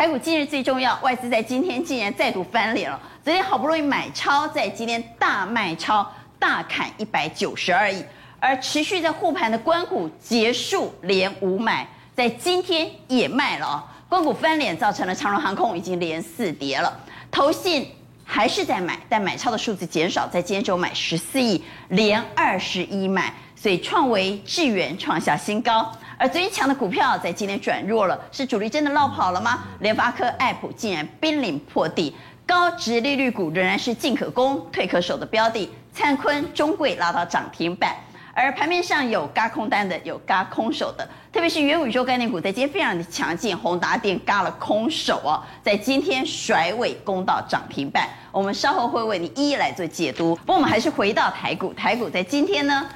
台股今日最重要，外资在今天竟然再度翻脸了。昨天好不容易买超，在今天大卖超，大砍一百九十二亿。而持续在护盘的官股结束连五买，在今天也卖了啊。官股翻脸，造成了长荣航空已经连四跌了。投信还是在买，但买超的数字减少，在今天只有买十四亿，连二十一买，所以创维智远创下新高。而最强的股票在今天转弱了，是主力真的落跑了吗？联发科、爱普竟然濒临破底，高值利率股仍然是进可攻、退可守的标的。灿坤、中柜拉到涨停板，而盘面上有嘎空单的，有嘎空手的，特别是元宇宙概念股在今天非常的强劲，宏达电嘎了空手哦，在今天甩尾攻到涨停板。我们稍后会为你一一来做解读。不过我们还是回到台股，台股在今天呢，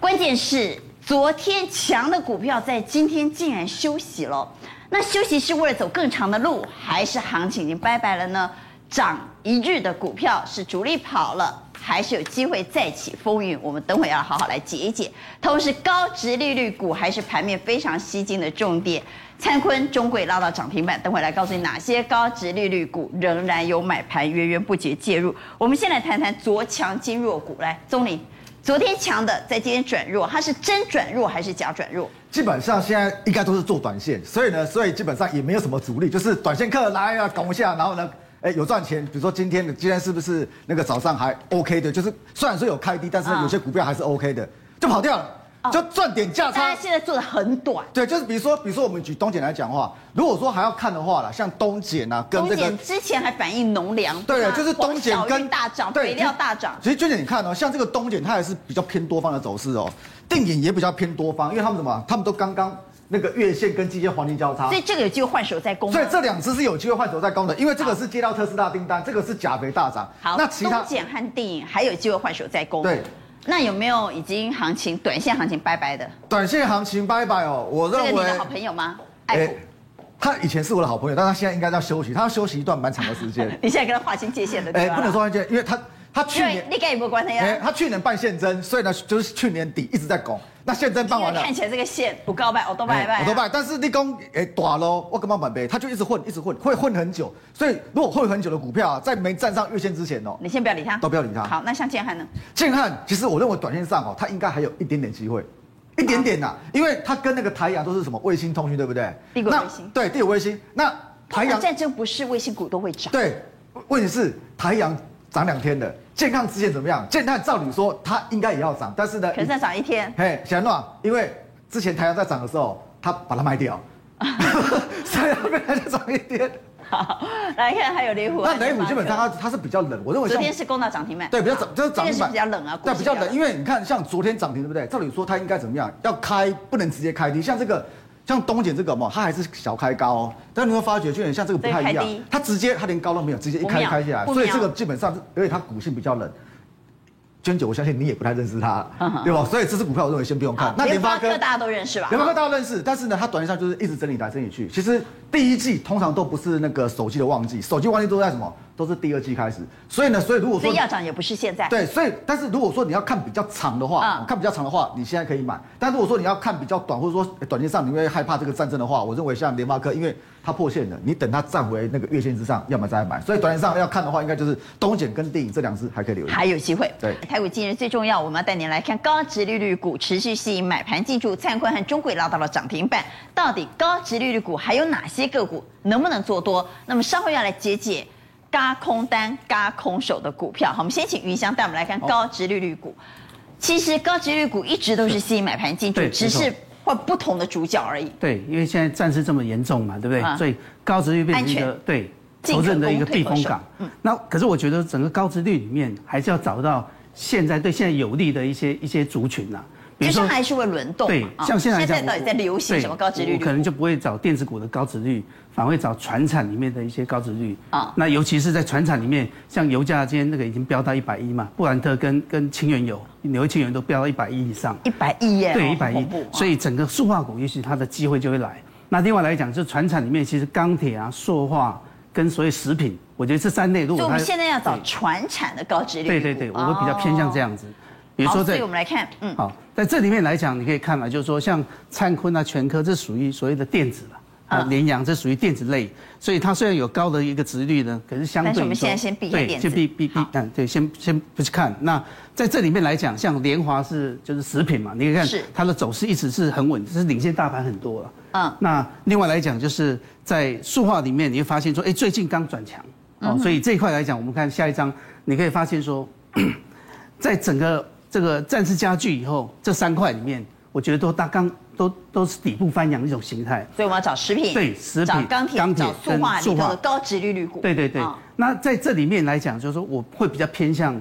关键是。昨天强的股票在今天竟然休息了，那休息是为了走更长的路，还是行情已经拜拜了呢？涨一日的股票是主力跑了，还是有机会再起风云？我们等会要好好来解一解。同时，高值利率股还是盘面非常吸睛的重点。灿坤、中柜拉到涨停板，等会来告诉你哪些高值利率股仍然有买盘源源不绝介入。我们先来谈谈昨强今弱股，来，宗霖。昨天强的，在今天转弱，它是真转弱还是假转弱？基本上现在应该都是做短线，所以呢，所以基本上也没有什么主力，就是短线客来啊，拱一下，然后呢，哎，有赚钱。比如说今天的，今天是不是那个早上还 OK 的？就是虽然说有开低，但是有些股票还是 OK 的，就跑掉了。就赚点价差，大家现在做的很短。对，就是比如说，比如说我们举东碱来讲的话，如果说还要看的话啦，像东碱啊，跟这个之前还反映农粮，对，就是东碱跟大涨，肥料大涨。其实娟姐你看哦，像这个东碱，它还是比较偏多方的走势哦，定影也比较偏多方，因为他们什么？他们都刚刚那个月线跟季线黄金交叉，所以这个有机会换手再攻。所以这两只是有机会换手再攻的，因为这个是接到特斯拉订单，这个是钾肥大涨。好，那其他东碱和定影还有机会换手再攻。对。那有没有已经行情短线行情拜拜的？短线行情拜拜哦，我认为。这个你的好朋友吗？哎，他以前是我的好朋友，但他现在应该要休息，他要休息一段蛮长的时间。你现在跟他划清界限了对不能说划界，因为他他去年你跟也没关系啊。他去年办现增，所以呢就是去年底一直在拱。那现在办完了，看起来这个线不告白，我都拜拜，我都拜。但是你讲诶，大咯，我干嘛买呗？他就一直混，一直混，会混很久。所以如果混很久的股票啊，在没站上月线之前哦，你先不要理他，都不要理他。好，那像建汉呢？建汉其实我认为短线上哦，它应该还有一点点机会，一点点呐、啊，因为它跟那个台阳都是什么卫星通讯，对不对？帝国卫星。对，帝国卫星。那台阳战争不是卫星股都会涨？对，问题是台阳涨两天的。健康之前怎么样？健康照理说它应该也要涨，但是呢，可是再涨一天。嘿，小诺，因为之前台阳在涨的时候，他把它卖掉，所以它被它再涨一天。好，来看还有雷虎。那雷虎基本上它它是比较冷，我认为昨天是攻到涨停板。对，比较涨，就是涨停板比较冷啊。对，比较冷，因为你看像昨天涨停，对不对？照理说它应该怎么样？要开不能直接开低，像这个。像东碱这个嘛，它还是小开高哦，但你会发觉就有点像这个不太一样，它直接它连高都没有，直接一开开下来，所以这个基本上，因为它股性比较冷。娟姐，我相信你也不太认识它，对吧？所以这支股票我认为先不用看。那联发科大家都认识吧？联发科大家都认识，但是呢，它短线上就是一直整理来整理去。其实第一季通常都不是那个手机的旺季，手机旺季都在什么？都是第二季开始。所以呢，所以如果说要涨也不是现在。对，所以但是如果说你要看比较长的话，看比较长的话，你现在可以买。但如果说你要看比较短，或者说短线上你会害怕这个战争的话，我认为像联发科，因为它破线了，你等它站回那个月线之上，要么再买。所以短线上要看的话，应该就是东碱跟电影这两只还可以留意，还有机会。对，台股今日最重要，我们要带您来看高值利率股持续吸引买盘进驻，灿坤和中柜拉到了涨停板。到底高值利率股还有哪些个股能不能做多？那么稍后要来解解。嘎空单、嘎空手的股票，好，我们先请云翔带我们来看高值利率股。其实高值利率股一直都是吸引买盘进去，只是换不同的主角而已。对，因为现在战事这么严重嘛，对不对？啊、所以高值率变成一个对投资人的一个避风港。嗯，那可是我觉得整个高值率里面还是要找到现在对现在有利的一些一些族群呐、啊。比如说还是会轮动。对，像现在现在到底在流行什么高值率？我可能就不会找电子股的高值率。反而会找船产里面的一些高值率啊，那尤其是在船产里面，像油价今天那个已经飙到一百一嘛，布兰特跟跟清原油、纽约清原油都飙到一百一以上，一百一耶，对，一百一，所以整个塑化股也许它的机会就会来。那另外来讲，就船产里面其实钢铁啊、塑化跟所谓食品，我觉得这三类如果我们现在要找船产的高值率，对对对，我会比较偏向这样子。比如说，所以我们来看，嗯，好，在这里面来讲，你可以看嘛，就是说像灿坤啊、全科，这属于所谓的电子了。啊，联阳这属于电子类，所以它虽然有高的一个值率呢，可是相对但是我们现在先避开电子，对，先避避避，嗯，对，先先不去看。那在这里面来讲，像联华是就是食品嘛，你可以看它的走势一直是很稳，是领先大盘很多了。嗯，那另外来讲，就是在塑化里面，你会发现说，哎，最近刚转强，哦，所以这一块来讲，我们看下一张，你可以发现说，在整个这个战时家具以后，这三块里面，我觉得都大刚。都都是底部翻扬的一种形态，所以我们要找食品，对，食品、钢铁、钢铁、塑化里头的高殖利率股。对对对。哦、那在这里面来讲，就是说我会比较偏向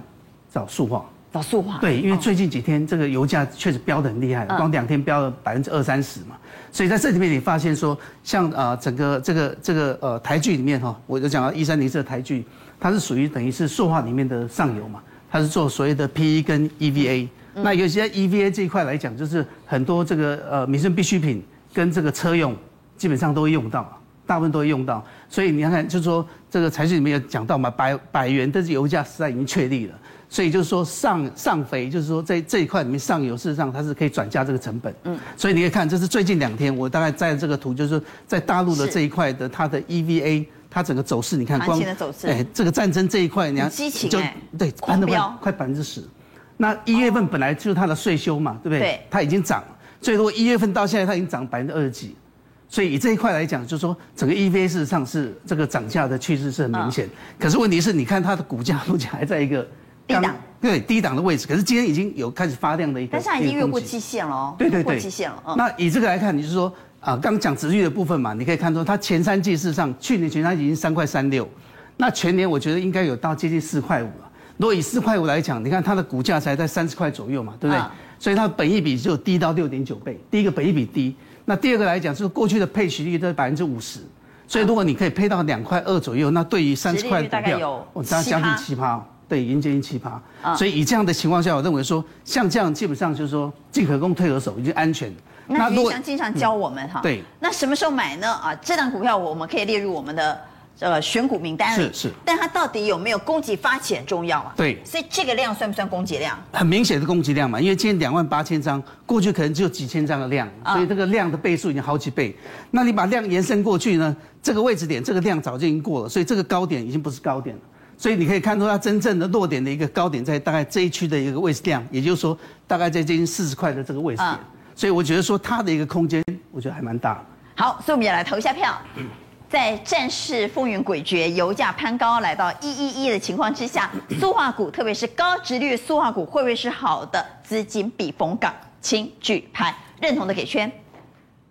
找塑化，找塑化。对，因为最近几天这个油价确实飙得很厉害，光两天飙了百分之二三十嘛。所以在这里面你发现说，像呃整个这个这个呃台剧里面哈，我就讲到一三零四的台剧，它是属于等于是塑化里面的上游嘛，它是做所谓的 PE 跟 EVA。那有些 EVA 这一块来讲，就是很多这个呃民生必需品跟这个车用，基本上都会用到，大部分都会用到。所以你看看，就是说这个财讯里面有讲到嘛，百百元但是油价实在已经确立了。所以就是说上上肥，就是说在这一块里面上游，事实上它是可以转嫁这个成本。嗯。所以你可以看，这是最近两天我大概在这个图，就是说在大陆的这一块的它的 EVA，它整个走势，你看光哎这个战争这一块，你看就对翻了快快百分之十。那一月份本来就是它的税收嘛，对不对？对，它已经涨了，所以如果一月份到现在它已经涨百分之二十几，所以以这一块来讲，就是说整个 EVA 事实上是这个涨价的趋势是很明显。可是问题是，你看它的股价目前还在一个低档，对低档的位置。可是今天已经有开始发量的一个，但是它已经越过期限了哦。对对对，过季线了。那以这个来看，你就是说啊，刚讲殖利率的部分嘛，你可以看出它前三季事实上去年前三季已经三块三六，那全年我觉得应该有到接近四块五了。如果以四块五来讲，你看它的股价才在三十块左右嘛，对不对？所以它的本益比就低到六点九倍。第一个本益比低，那第二个来讲就是过去的配息率都是百分之五十，所以如果你可以配到两块二左右，那对于三十块股票，我大概将近七趴，对，已经接近七趴。所以以这样的情况下，我认为说像这样基本上就是说进可攻退可守，已经安全。那余祥经常教我们哈，对，那什么时候买呢？啊，这档股票我们可以列入我们的。呃，选股名单是是，但它到底有没有供给发起很重要啊？对，所以这个量算不算供给量？很明显的供给量嘛，因为今天两万八千张，过去可能只有几千张的量，所以这个量的倍数已经好几倍。那你把量延伸过去呢？这个位置点，这个量早就已经过了，所以这个高点已经不是高点了。所以你可以看出它真正的落点的一个高点在大概这一区的一个位置量，也就是说大概在接近四十块的这个位置点。所以我觉得说它的一个空间，我觉得还蛮大。好，所以我们也来投一下票。嗯在战事风云诡谲、油价攀高来到一一一的情况之下，塑化股，特别是高殖利率塑化股，会不会是好的资金避风港？请举牌，认同的给圈，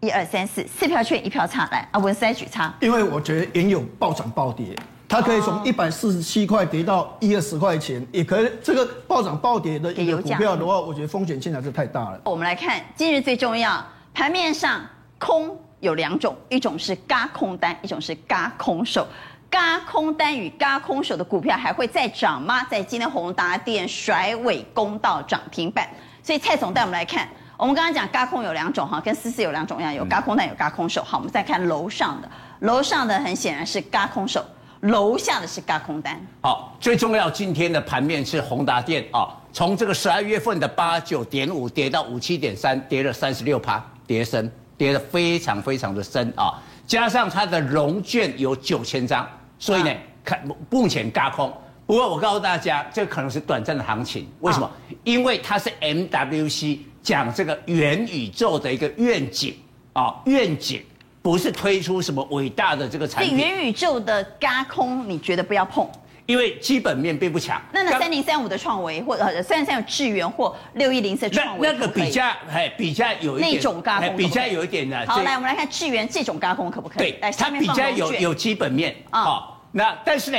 一二三四，四票券一票差，来阿，文山举差。因为我觉得原有暴涨暴跌，它可以从一百四十七块跌到一二十块钱，也可以这个暴涨暴跌的一个股票的话，我觉得风险性还是太大了。我们来看今日最重要，盘面上空。有两种，一种是嘎空单，一种是嘎空手。嘎空单与嘎空手的股票还会再涨吗？在今天宏达电甩尾攻到涨停板，所以蔡总带我们来看，我们刚刚讲嘎空有两种哈，跟思思有两种一样，有嘎空单，有嘎空手。好，我们再看楼上的，楼上的很显然是嘎空手，楼下的是轧空单。好，最重要今天的盘面是宏达电啊，从这个十二月份的八九点五跌到五七点三，跌了三十六趴，跌深。跌得非常非常的深啊，加上它的融券有九千张，所以呢，看目前轧空。不过我告诉大家，这可能是短暂的行情。为什么？因为它是 MWC 讲这个元宇宙的一个愿景啊，愿景不是推出什么伟大的这个产品。元宇宙的嘎空，你觉得不要碰？因为基本面并不强，那那三零三五的创维或者三零三五智源或六一零四创维，那个比较哎比较有一点那种轧空，比较有一点的。好，来我们来看智源这种嘎空可不可以？对，它比较有有基本面啊。那但是呢，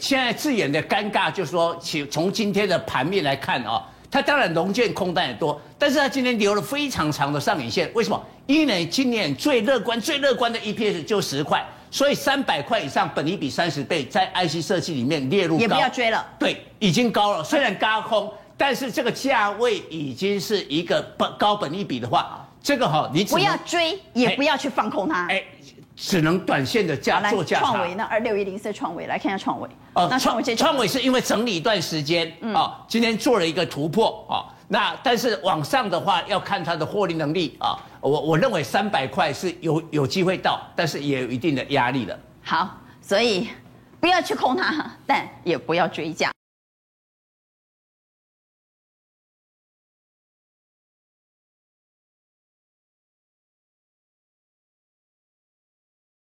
现在智原的尴尬就是说，从从今天的盘面来看啊，它当然融券空单也多，但是它今天留了非常长的上影线，为什么？因为今年最乐观最乐观的 EPS 就十块。所以三百块以上，本益比三十倍，在 IC 设计里面列入，也不要追了。对，已经高了。虽然高空，但是这个价位已经是一个本高本益比的话，这个哈，你不要追，也不要去放空它。哎，只能短线的价做价差。创维那二六一零四创维，来看一下创维。哦，那创维这创维是因为整理一段时间啊，今天做了一个突破啊，那但是往上的话要看它的获利能力啊，我我认为三百块是有有机会到，但是也有一定的压力了。好，所以不要去空它，但也不要追价。